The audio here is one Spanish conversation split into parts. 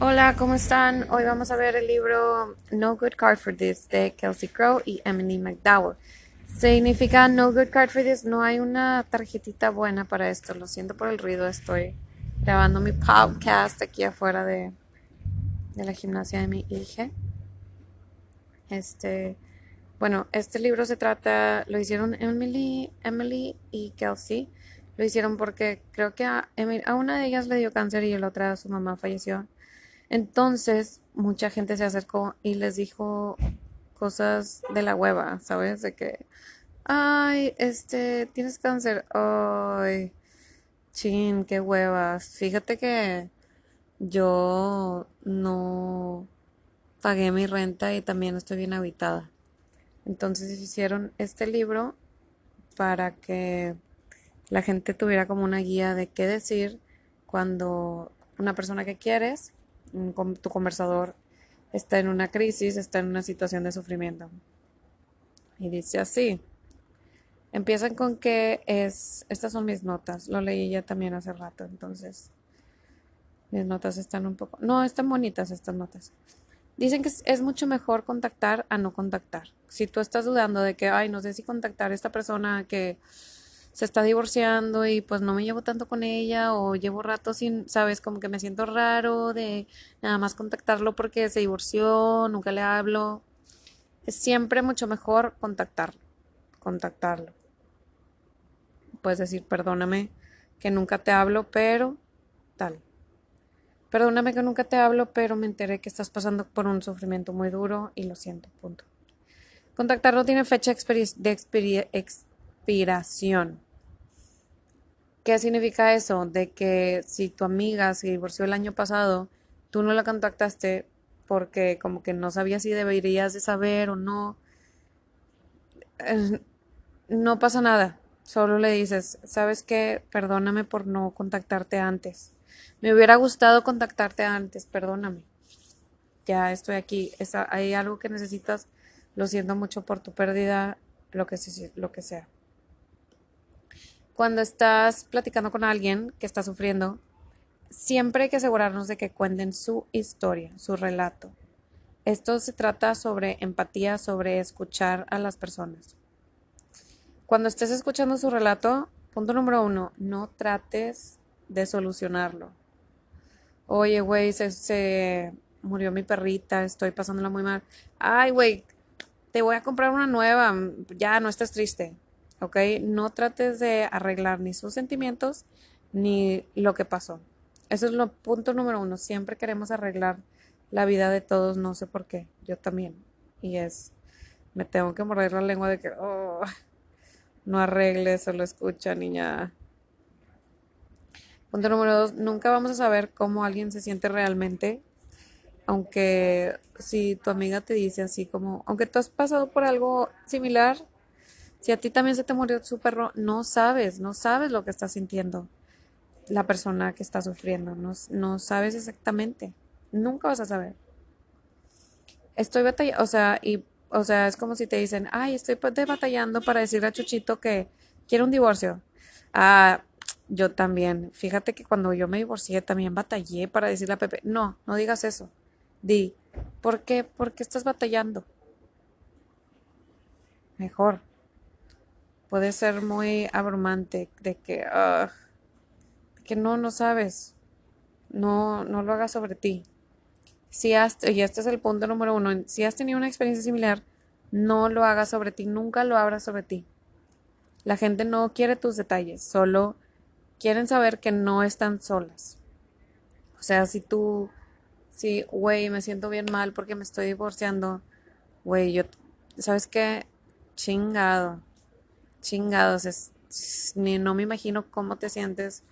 Hola, ¿cómo están? Hoy vamos a ver el libro No Good Card for This de Kelsey Crow y Emily McDowell. Significa No Good Card for This, no hay una tarjetita buena para esto. Lo siento por el ruido, estoy grabando mi podcast aquí afuera de, la gimnasia de mi hija. Este, bueno, este libro se trata, lo hicieron Emily, Emily y Kelsey. Lo hicieron porque creo que a, a una de ellas le dio cáncer y la otra su mamá falleció. Entonces, mucha gente se acercó y les dijo cosas de la hueva, ¿sabes? De que, ay, este, tienes cáncer, ay, chin, qué huevas. Fíjate que yo no pagué mi renta y también estoy bien habitada. Entonces hicieron este libro para que la gente tuviera como una guía de qué decir cuando una persona que quieres tu conversador está en una crisis, está en una situación de sufrimiento. Y dice así. Empiezan con que es, estas son mis notas, lo leí ya también hace rato, entonces mis notas están un poco, no, están bonitas estas notas. Dicen que es, mucho mejor contactar a no contactar. Si tú estás dudando de que, ay, no sé si contactar a esta persona que se está divorciando y pues no me llevo tanto con ella o llevo rato sin, sabes, como que me siento raro de nada más contactarlo porque se divorció, nunca le hablo. Es siempre mucho mejor contactarlo, contactarlo. Puedes decir, perdóname que nunca te hablo, pero tal. Perdóname que nunca te hablo, pero me enteré que estás pasando por un sufrimiento muy duro y lo siento, punto. Contactarlo tiene fecha de expiración. ¿Qué significa eso? De que si tu amiga se divorció el año pasado, tú no la contactaste porque como que no sabías si deberías de saber o no. Eh, no pasa nada. Solo le dices, ¿sabes qué? Perdóname por no contactarte antes. Me hubiera gustado contactarte antes, perdóname. Ya estoy aquí. hay algo que necesitas. Lo siento mucho por tu pérdida, lo que, lo que sea cuando estás platicando con alguien que está sufriendo, siempre hay que asegurarnos de que cuenten su historia, su relato. Esto se trata sobre empatía, sobre escuchar a las personas. Cuando estés escuchando su relato, punto número uno, no trates de solucionarlo. Oye, güey, se, se, murió mi perrita, estoy pasándola muy mal. Ay, güey, te voy a comprar una nueva, ya no estés triste. ¿Ok? No trates de arreglar ni sus sentimientos ni lo que pasó. Eso es lo punto número uno. Siempre queremos arreglar la vida de todos, no sé por qué. Yo también. Y es, me tengo que morder la lengua de que, oh, no arregle, solo escucha, niña. Punto número dos, nunca vamos a saber cómo alguien se siente realmente, aunque si tu amiga te dice así como, aunque tú has pasado por algo similar, si a ti también se te murió su perro, no sabes, no sabes lo que está sintiendo la persona que está sufriendo, no, sabes exactamente, nunca vas a saber. Estoy batallando, o sea, y, o sea, es como si te dicen, ay, estoy batallando para decirle a Chuchito que quiere un divorcio. Ah, yo también. Fíjate que cuando yo me divorcié también batallé para decirle a Pepe, no, no digas eso. Di, ¿por qué? ¿Por qué estás batallando? Mejor puede ser muy abrumante de que, uh, que no, no sabes, no, no lo hagas sobre ti. Si has, y este es el punto número uno, si has tenido una experiencia similar, no lo hagas sobre ti, nunca lo abras sobre ti. La gente no quiere tus detalles, solo quieren saber que no están solas. O sea, si tú, si, güey, me siento bien mal porque me estoy divorciando, güey, yo, ¿sabes qué? Chingado chingados, es, ni no me imagino cómo te sientes.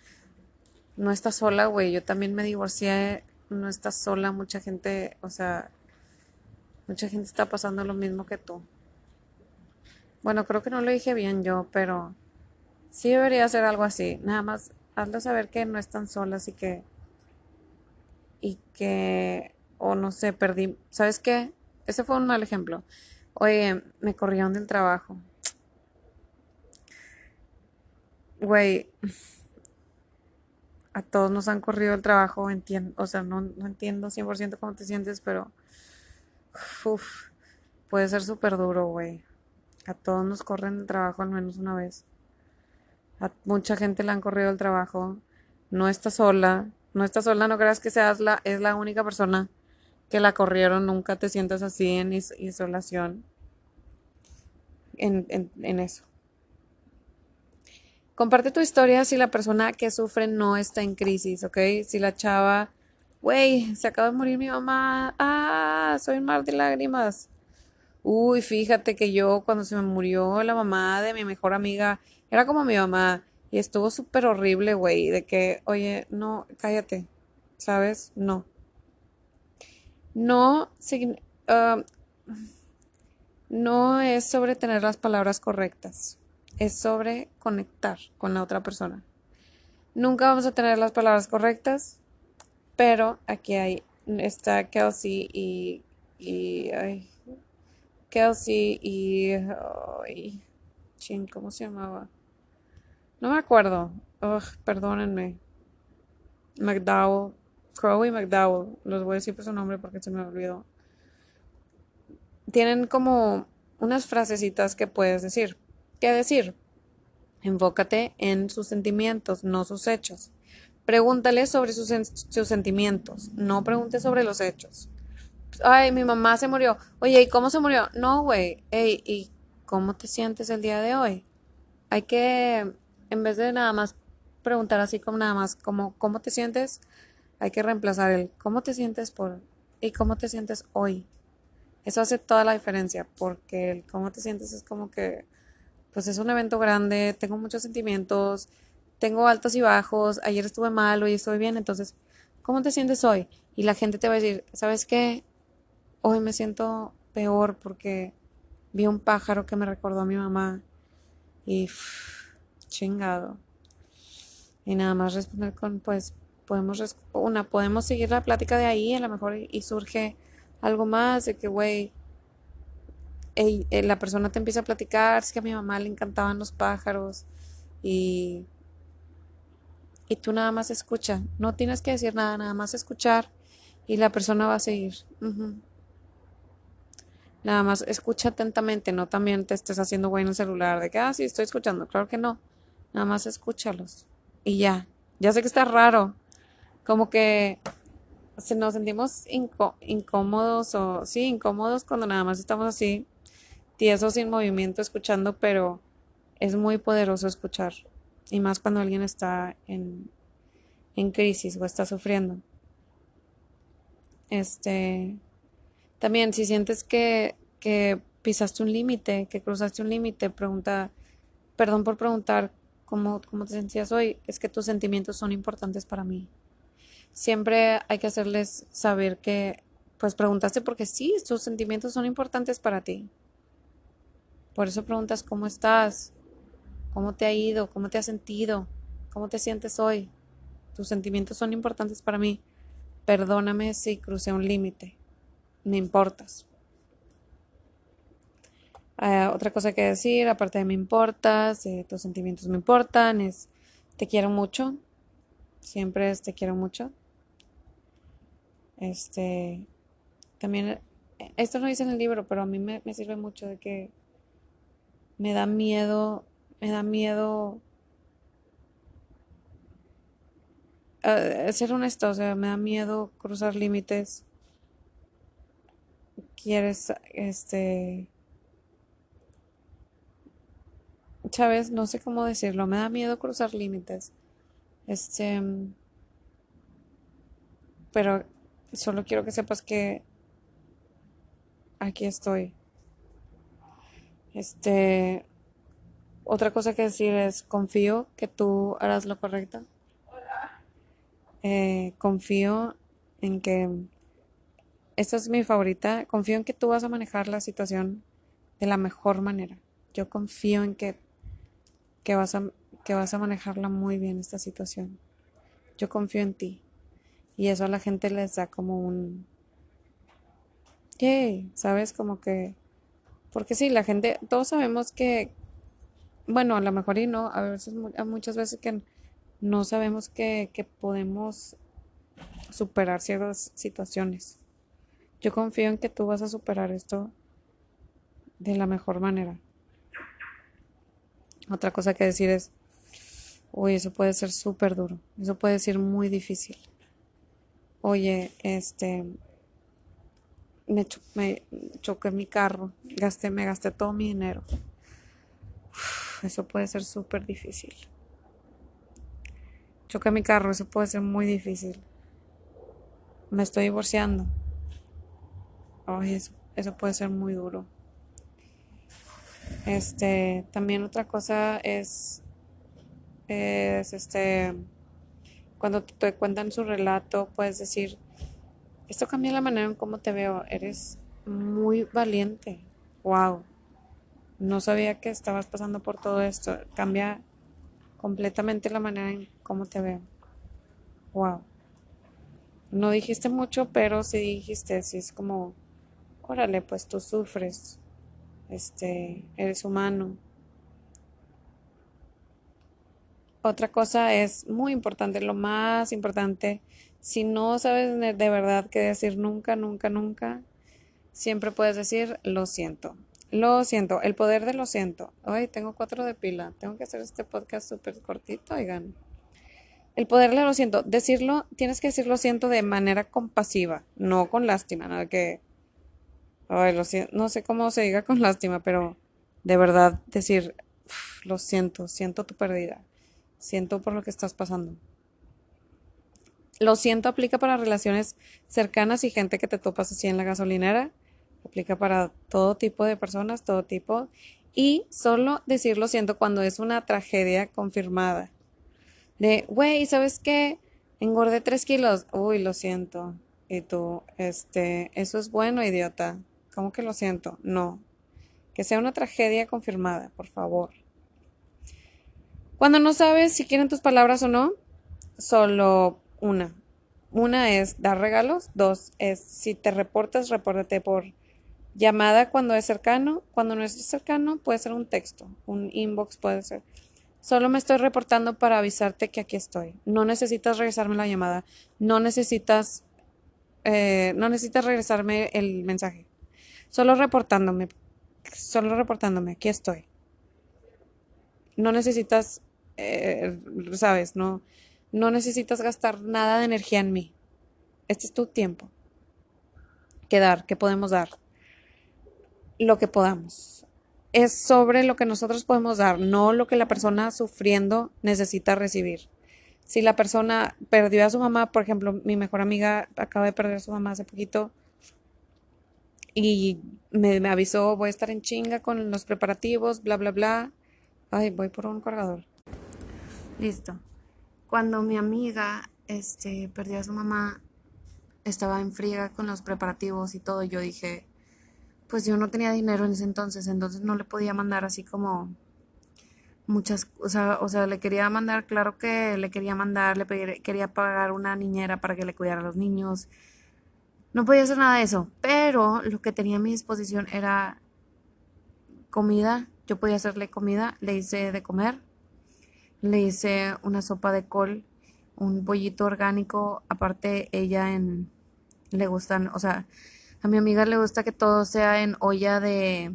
No estás sola, güey. Yo también me divorcié, no estás sola. Mucha gente, o sea, mucha gente está pasando lo mismo que tú. Bueno, creo que no lo dije bien yo, pero sí debería hacer algo así. Nada más hazlo saber que no están solas y que y que o no sé, perdí, ¿sabes qué? Ese fue un mal ejemplo. Oye, me corrieron del trabajo. Güey, a todos nos han corrido el trabajo, entiendo, o sea, no, no entiendo 100% cómo te sientes, pero puede ser súper duro, güey. A todos nos corren el trabajo al menos una vez. A mucha gente le han corrido el trabajo. No está sola. No está sola, no creas que seas la, es la única persona que la corrieron. Nunca te sientas así en isolación. En, en, en eso. Comparte tu historia si la persona que sufre no está en crisis, ¿ok? Si la chava, güey, se acaba de morir mi mamá, ah, soy un mar de lágrimas. Uy, fíjate que yo cuando se me murió la mamá de mi mejor amiga, era como mi mamá y estuvo súper horrible, güey, de que, oye, no, cállate, ¿sabes? No. No, uh, no es sobre tener las palabras correctas es sobre conectar con la otra persona. Nunca vamos a tener las palabras correctas, pero aquí hay, está Kelsey y, y Kelsey y, ay, ching, ¿cómo se llamaba? No me acuerdo, Ugh, perdónenme. McDowell, Crow y McDowell, los voy a decir por su nombre porque se me olvidó. Tienen como unas frasecitas que puedes decir. ¿Qué decir? Enfócate en sus sentimientos, no sus hechos. Pregúntale sobre sus, sus sentimientos, no preguntes sobre los hechos. Ay, mi mamá se murió. Oye, ¿y cómo se murió? No, güey. Ey, ¿y cómo te sientes el día de hoy? Hay que, en vez de nada más preguntar así como nada más, como, ¿cómo te sientes? Hay que reemplazar el ¿cómo te sientes por y cómo te sientes hoy? Eso hace toda la diferencia, porque el cómo te sientes es como que pues es un evento grande, tengo muchos sentimientos, tengo altos y bajos, ayer estuve mal, hoy estoy bien, entonces, ¿cómo te sientes hoy? Y la gente te va a decir, ¿sabes qué? Hoy me siento peor porque vi un pájaro que me recordó a mi mamá y chingado. Y nada más responder con, pues, podemos, una, podemos seguir la plática de ahí, a lo mejor y surge algo más de que, güey, eh, la persona te empieza a platicar, es que a mi mamá le encantaban los pájaros y, y tú nada más escucha, no tienes que decir nada, nada más escuchar y la persona va a seguir. Nada más escucha atentamente, no también te estés haciendo güey en el celular de que, ah, sí, estoy escuchando, claro que no, nada más escúchalos y ya, ya sé que está raro, como que nos sentimos incómodos o sí, incómodos cuando nada más estamos así tieso sin movimiento escuchando, pero es muy poderoso escuchar. Y más cuando alguien está en, en crisis o está sufriendo. Este. También, si sientes que, que pisaste un límite, que cruzaste un límite, pregunta, perdón por preguntar cómo, cómo te sentías hoy, es que tus sentimientos son importantes para mí. Siempre hay que hacerles saber que, pues preguntaste porque sí, tus sentimientos son importantes para ti. Por eso preguntas cómo estás, cómo te ha ido, cómo te has sentido, cómo te sientes hoy. Tus sentimientos son importantes para mí. Perdóname si crucé un límite. Me importas. Ah, otra cosa que decir, aparte de me importas, eh, tus sentimientos me importan, es te quiero mucho. Siempre es te quiero mucho. Este, también, esto no dice en el libro, pero a mí me sirve mucho de que me da miedo, me da miedo uh, ser honesto, o sea, me da miedo cruzar límites. Quieres, este, Chávez, no sé cómo decirlo, me da miedo cruzar límites. Este, pero solo quiero que sepas que aquí estoy. Este, otra cosa que decir es, confío que tú harás lo correcto. Eh, confío en que, esta es mi favorita, confío en que tú vas a manejar la situación de la mejor manera. Yo confío en que, que, vas, a, que vas a manejarla muy bien esta situación. Yo confío en ti. Y eso a la gente les da como un... Yay, ¿sabes? Como que porque sí, la gente, todos sabemos que, bueno, a lo mejor y no, a veces, muchas veces que no sabemos que, que podemos superar ciertas situaciones. Yo confío en que tú vas a superar esto de la mejor manera. Otra cosa que decir es, uy, eso puede ser súper duro, eso puede ser muy difícil. Oye, este, me, me choqué mi carro, gasté, me gasté todo mi dinero. eso puede ser súper difícil. Choqué mi carro, eso puede ser muy difícil. Me estoy divorciando. Ay, eso, eso puede ser muy duro. Este, también otra cosa es, es este, cuando te cuentan su relato, puedes decir, esto cambia la manera en cómo te veo, eres muy valiente, wow, no sabía que estabas pasando por todo esto, cambia completamente la manera en cómo te veo, wow. No dijiste mucho, pero sí dijiste, así es como, órale, pues tú sufres, este, eres humano. Otra cosa es muy importante, lo más importante, si no sabes de verdad qué decir nunca, nunca, nunca, siempre puedes decir lo siento. Lo siento, el poder de lo siento. Ay, tengo cuatro de pila. Tengo que hacer este podcast súper cortito, oigan. El poder de lo siento. Decirlo, tienes que decir lo siento de manera compasiva, no con lástima, no que no sé cómo se diga con lástima, pero de verdad decir, lo siento, siento tu pérdida, siento por lo que estás pasando. Lo siento aplica para relaciones cercanas y gente que te topas así en la gasolinera, aplica para todo tipo de personas, todo tipo, y solo decir lo siento cuando es una tragedia confirmada. De, güey, ¿sabes qué? Engordé tres kilos. Uy, lo siento. Y tú, este, eso es bueno, idiota. ¿Cómo que lo siento? No. Que sea una tragedia confirmada, por favor. Cuando no sabes si quieren tus palabras o no, solo una. Una es dar regalos. Dos es si te reportas, repórtate por llamada cuando es cercano. Cuando no es cercano, puede ser un texto. Un inbox puede ser. Solo me estoy reportando para avisarte que aquí estoy. No necesitas regresarme la llamada. No necesitas, eh, no necesitas regresarme el mensaje. Solo reportándome, solo reportándome, aquí estoy. No necesitas, eh, sabes, no, no necesitas gastar nada de energía en mí. Este es tu tiempo. ¿Qué dar? ¿Qué podemos dar? Lo que podamos. Es sobre lo que nosotros podemos dar, no lo que la persona sufriendo necesita recibir. Si la persona perdió a su mamá, por ejemplo, mi mejor amiga acaba de perder a su mamá hace poquito, y me, avisó, voy a estar en chinga con los preparativos, bla, bla, bla. Ay, voy por un cargador. Listo. Cuando mi amiga este, perdió a su mamá, estaba en friega con los preparativos y todo, yo dije, pues yo no tenía dinero en ese entonces, entonces no le podía mandar así como muchas, o sea, o sea, le quería mandar, claro que le quería mandar, le quería pagar una niñera para que le cuidara a los niños, no podía hacer nada de eso, pero lo que tenía a mi disposición era comida. Yo podía hacerle comida, le hice de comer, le hice una sopa de col, un pollito orgánico. Aparte, ella en le gustan, o sea, a mi amiga le gusta que todo sea en olla de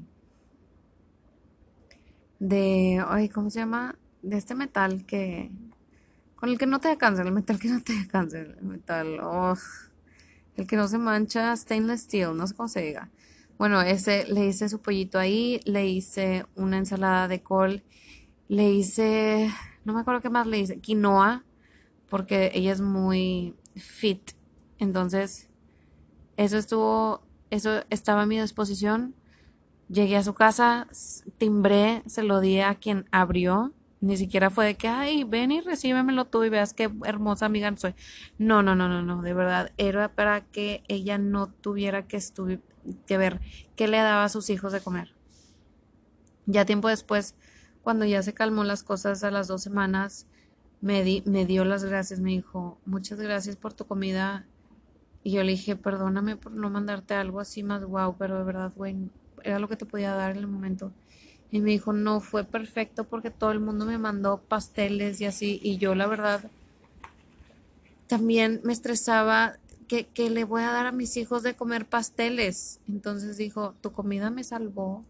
de, ay, ¿cómo se llama? De este metal que con el que no te da el metal que no te da el metal, oh el que no se mancha, stainless steel, no sé cómo se diga. Bueno, ese le hice su pollito ahí, le hice una ensalada de col, le hice, no me acuerdo qué más le hice, quinoa, porque ella es muy fit. Entonces, eso estuvo, eso estaba a mi disposición. Llegué a su casa, timbré, se lo di a quien abrió ni siquiera fue de que, ay, ven y recíbemelo tú y veas qué hermosa amiga soy. No, no, no, no, no, de verdad. Era para que ella no tuviera que, que ver qué le daba a sus hijos de comer. Ya tiempo después, cuando ya se calmó las cosas a las dos semanas, me, di, me dio las gracias, me dijo, muchas gracias por tu comida. Y yo le dije, perdóname por no mandarte algo así más guau, pero de verdad, güey, era lo que te podía dar en el momento. Y me dijo, no, fue perfecto porque todo el mundo me mandó pasteles y así. Y yo la verdad también me estresaba que, que le voy a dar a mis hijos de comer pasteles. Entonces dijo, tu comida me salvó.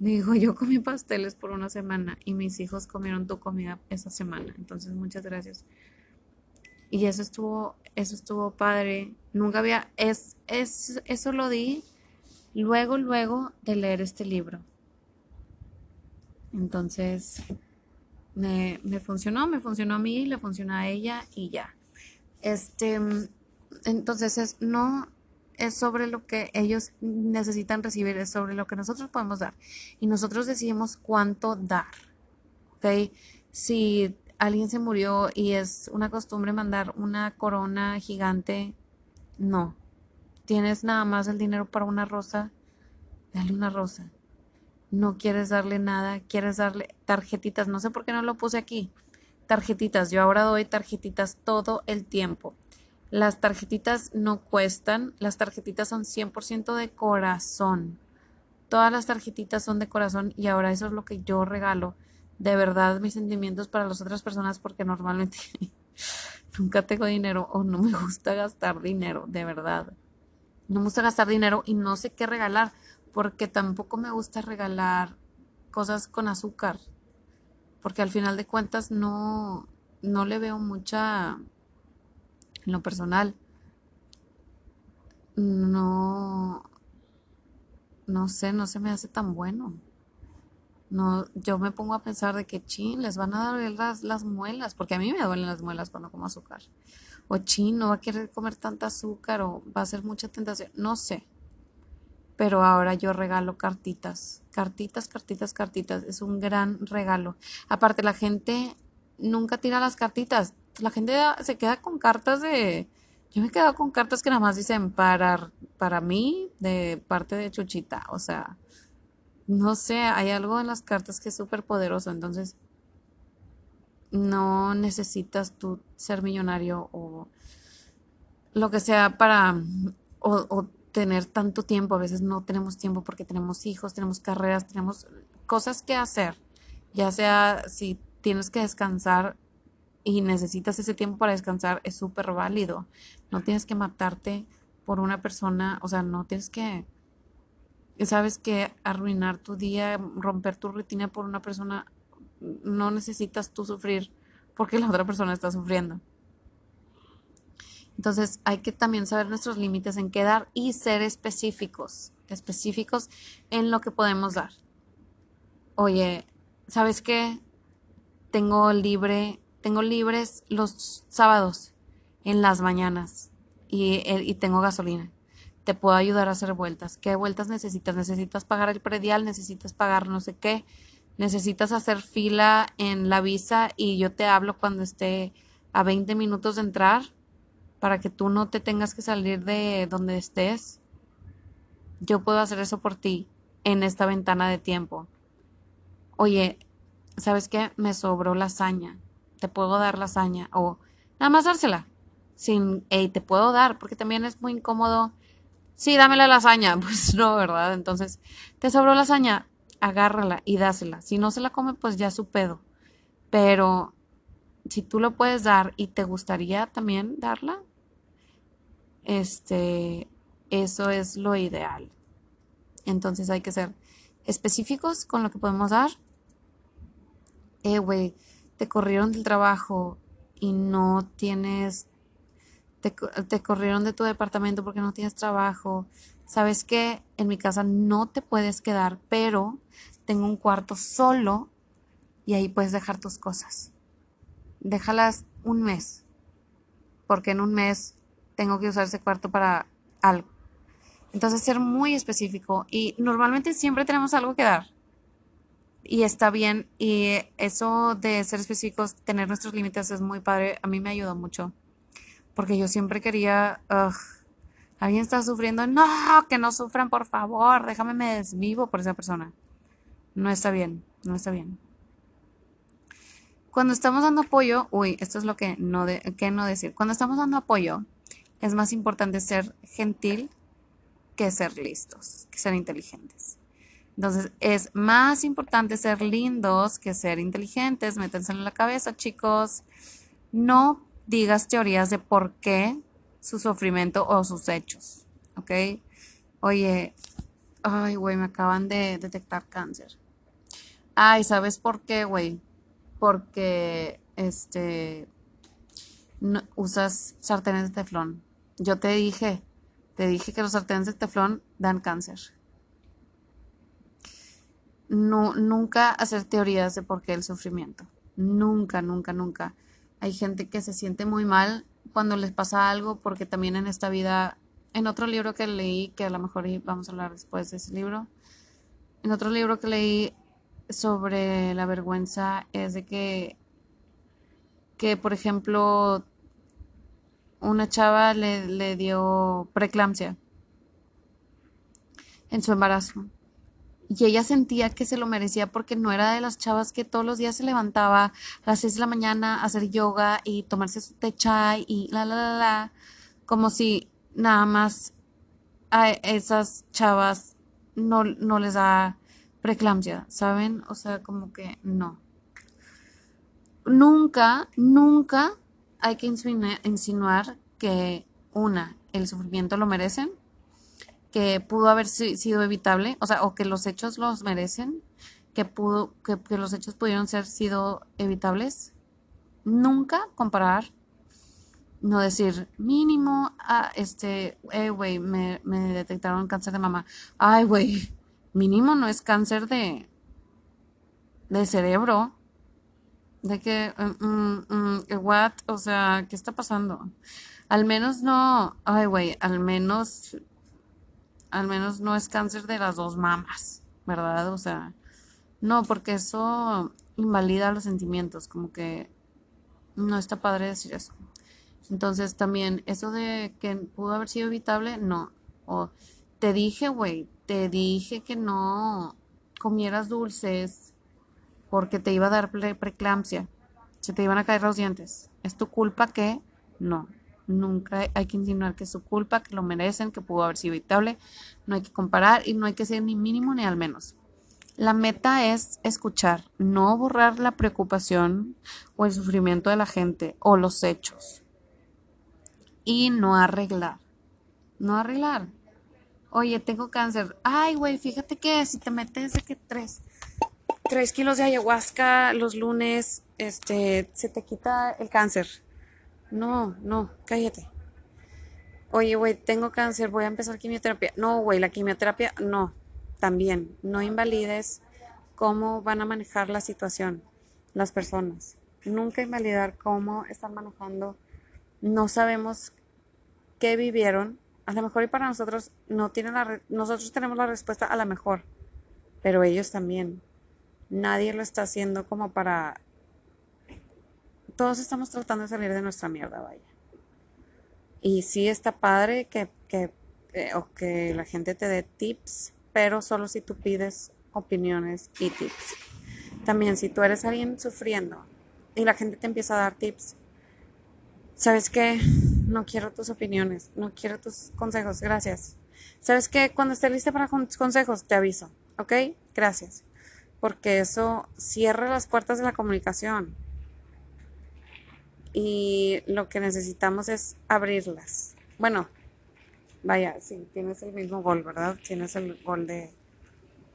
Dijo, yo comí pasteles por una semana y mis hijos comieron tu comida esa semana. Entonces, muchas gracias. Y eso estuvo, eso estuvo padre. Nunca había, es, es, eso lo di luego, luego de leer este libro. Entonces, me, me funcionó, me funcionó a mí, le funcionó a ella y ya. Este, entonces es, no es sobre lo que ellos necesitan recibir, es sobre lo que nosotros podemos dar. Y nosotros decidimos cuánto dar. ¿Ok? Si alguien se murió y es una costumbre mandar una corona gigante, no. Tienes nada más el dinero para una rosa, dale una rosa no quieres darle nada, quieres darle tarjetitas, no sé por qué no lo puse aquí, tarjetitas, yo ahora doy tarjetitas todo el tiempo. Las tarjetitas no cuestan, las tarjetitas son 100% de corazón. Todas las tarjetitas son de corazón y ahora eso es lo que yo regalo. De verdad, mis sentimientos para las otras personas porque normalmente nunca tengo dinero o no me gusta gastar dinero, de verdad. No me gusta gastar dinero y no sé qué regalar porque tampoco me gusta regalar cosas con azúcar, porque al final de cuentas no, no le veo mucha, en lo personal, no, no sé, no se me hace tan bueno. No, yo me pongo a pensar de que chin, les van a dar las, las muelas, porque a mí me duelen las muelas cuando como azúcar. O chin, no va a querer comer tanta azúcar o va a ser mucha tentación. No sé pero ahora yo regalo cartitas, cartitas, cartitas, cartitas. Es un gran regalo. Aparte, la gente nunca tira las cartitas. La gente se queda con cartas de... Yo me he quedado con cartas que nada más dicen para, para mí de parte de Chuchita. O sea, no sé, hay algo en las cartas que es súper poderoso. Entonces, no necesitas tú ser millonario o lo que sea para... o tener tanto tiempo, a veces no tenemos tiempo porque tenemos hijos, tenemos carreras, tenemos cosas que hacer, ya sea si tienes que descansar y necesitas ese tiempo para descansar, es súper válido. No tienes que matarte por una persona, o sea, no tienes que, sabes que arruinar tu día, romper tu rutina por una persona, no necesitas tú sufrir porque la otra persona está sufriendo. Entonces hay que también saber nuestros límites en qué dar y ser específicos, específicos en lo que podemos dar. Oye, ¿sabes qué? Tengo libre, tengo libres los sábados en las mañanas y, y tengo gasolina. Te puedo ayudar a hacer vueltas. ¿Qué vueltas necesitas? ¿Necesitas pagar el predial? ¿Necesitas pagar no sé qué? ¿Necesitas hacer fila en la visa y yo te hablo cuando esté a 20 minutos de entrar? para que tú no te tengas que salir de donde estés. Yo puedo hacer eso por ti en esta ventana de tiempo. Oye, ¿sabes qué? Me sobró lasaña. Te puedo dar lasaña. O nada más dársela. Sin, te puedo dar, porque también es muy incómodo. Sí, dame la lasaña. Pues no, ¿verdad? Entonces, te sobró lasaña, agárrala y dásela. Si no se la come, pues ya su pedo. Pero si tú lo puedes dar y te gustaría también darla, este, eso es lo ideal. Entonces hay que ser específicos con lo que podemos dar. Eh, güey, te corrieron del trabajo y no tienes, te, te corrieron de tu departamento porque no tienes trabajo. Sabes que en mi casa no te puedes quedar, pero tengo un cuarto solo y ahí puedes dejar tus cosas. Déjalas un mes, porque en un mes tengo que usar ese cuarto para algo. Entonces, ser muy específico y normalmente siempre tenemos algo que dar. Y está bien. Y eso de ser específicos, tener nuestros límites es muy padre. A mí me ayudó mucho. Porque yo siempre quería, alguien está sufriendo. No, que no sufran, por favor. Déjame me desvivo por esa persona. No está bien, no está bien. Cuando estamos dando apoyo, uy, esto es lo que no, de, que no decir. Cuando estamos dando apoyo, es más importante ser gentil que ser listos, que ser inteligentes. Entonces, es más importante ser lindos que ser inteligentes. Métanse en la cabeza, chicos. No digas teorías de por qué su sufrimiento o sus hechos. ¿Ok? Oye, ay, güey, me acaban de detectar cáncer. Ay, ¿sabes por qué, güey? Porque, este, usas sartenes de teflón. Yo te dije, te dije que los sartenes de teflón dan cáncer. No, nunca hacer teorías de por qué el sufrimiento. Nunca, nunca, nunca. Hay gente que se siente muy mal cuando les pasa algo porque también en esta vida, en otro libro que leí, que a lo mejor vamos a hablar después de ese libro, en otro libro que leí sobre la vergüenza es de que, que por ejemplo, una chava le, le dio preeclampsia en su embarazo. Y ella sentía que se lo merecía porque no era de las chavas que todos los días se levantaba a las 6 de la mañana a hacer yoga y tomarse su té chai y la, la, la, la. Como si nada más a esas chavas no, no les da preeclampsia, ¿saben? O sea, como que no. Nunca, nunca hay que insinuar que, una, el sufrimiento lo merecen, que pudo haber sido evitable, o sea, o que los hechos los merecen, que, pudo, que, los hechos pudieron ser sido evitables. Nunca comparar, no decir mínimo, ah, este, eh, güey, me, me detectaron cáncer de mama. Ay, güey, mínimo no es cáncer de, de cerebro. De que, mm, mm, mm, what, o sea, ¿qué está pasando? Al menos no, ay, güey, al menos, al menos no es cáncer de las dos mamas, ¿verdad? O sea, no, porque eso invalida los sentimientos, como que no está padre decir eso. Entonces también, eso de que pudo haber sido evitable, no. O te dije, güey, te dije que no comieras dulces porque te iba a dar preeclampsia, se te iban a caer los dientes. ¿Es tu culpa que? No. Nunca hay que insinuar que es su culpa, que lo merecen, que pudo haber sido evitable. No hay que comparar y no hay que ser ni mínimo ni al menos. La meta es escuchar, no borrar la preocupación o el sufrimiento de la gente o los hechos. Y no arreglar. No arreglar. Oye, tengo cáncer. Ay, güey, fíjate que si te metes de que tres tres kilos de ayahuasca los lunes, este, se te quita el cáncer. No, no, cállate. Oye, güey, tengo cáncer, voy a empezar quimioterapia. No, güey, la quimioterapia, no. También, no invalides cómo van a manejar la situación las personas. Nunca invalidar cómo están manejando. No sabemos qué vivieron. A lo mejor y para nosotros no tienen la nosotros tenemos la respuesta a la mejor, pero ellos también nadie lo está haciendo como para... Todos estamos tratando de salir de nuestra mierda, vaya. Y sí está padre que, que, eh, o que la gente te dé tips, pero solo si tú pides opiniones y tips. También si tú eres alguien sufriendo y la gente te empieza a dar tips, ¿sabes qué? No quiero tus opiniones, no quiero tus consejos, gracias. ¿Sabes qué? Cuando esté lista para consejos, te aviso, ¿ok? Gracias porque eso cierra las puertas de la comunicación. Y lo que necesitamos es abrirlas. Bueno, vaya, sí, tienes el mismo gol, ¿verdad? Tienes el gol de,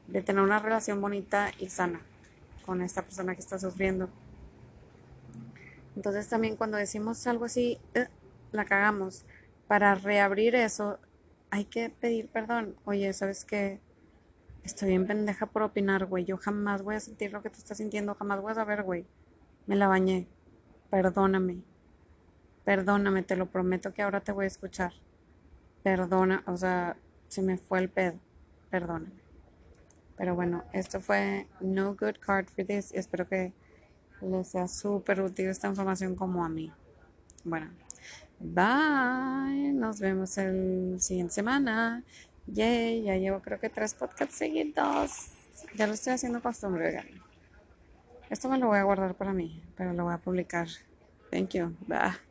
de tener una relación bonita y sana con esta persona que está sufriendo. Entonces también cuando decimos algo así, eh, la cagamos. Para reabrir eso, hay que pedir perdón. Oye, ¿sabes qué? Estoy bien pendeja por opinar, güey. Yo jamás voy a sentir lo que tú estás sintiendo, jamás voy a saber, güey. Me la bañé. Perdóname. Perdóname, te lo prometo que ahora te voy a escuchar. Perdona, o sea, se me fue el pedo. Perdóname. Pero bueno, esto fue No Good Card for This. Espero que les sea súper útil esta información como a mí. Bueno, bye. Nos vemos el siguiente semana. Yay, ya llevo creo que tres podcasts seguidos. Ya lo estoy haciendo costumbre, oigan. Esto me lo voy a guardar para mí, pero lo voy a publicar. Thank you. Bye.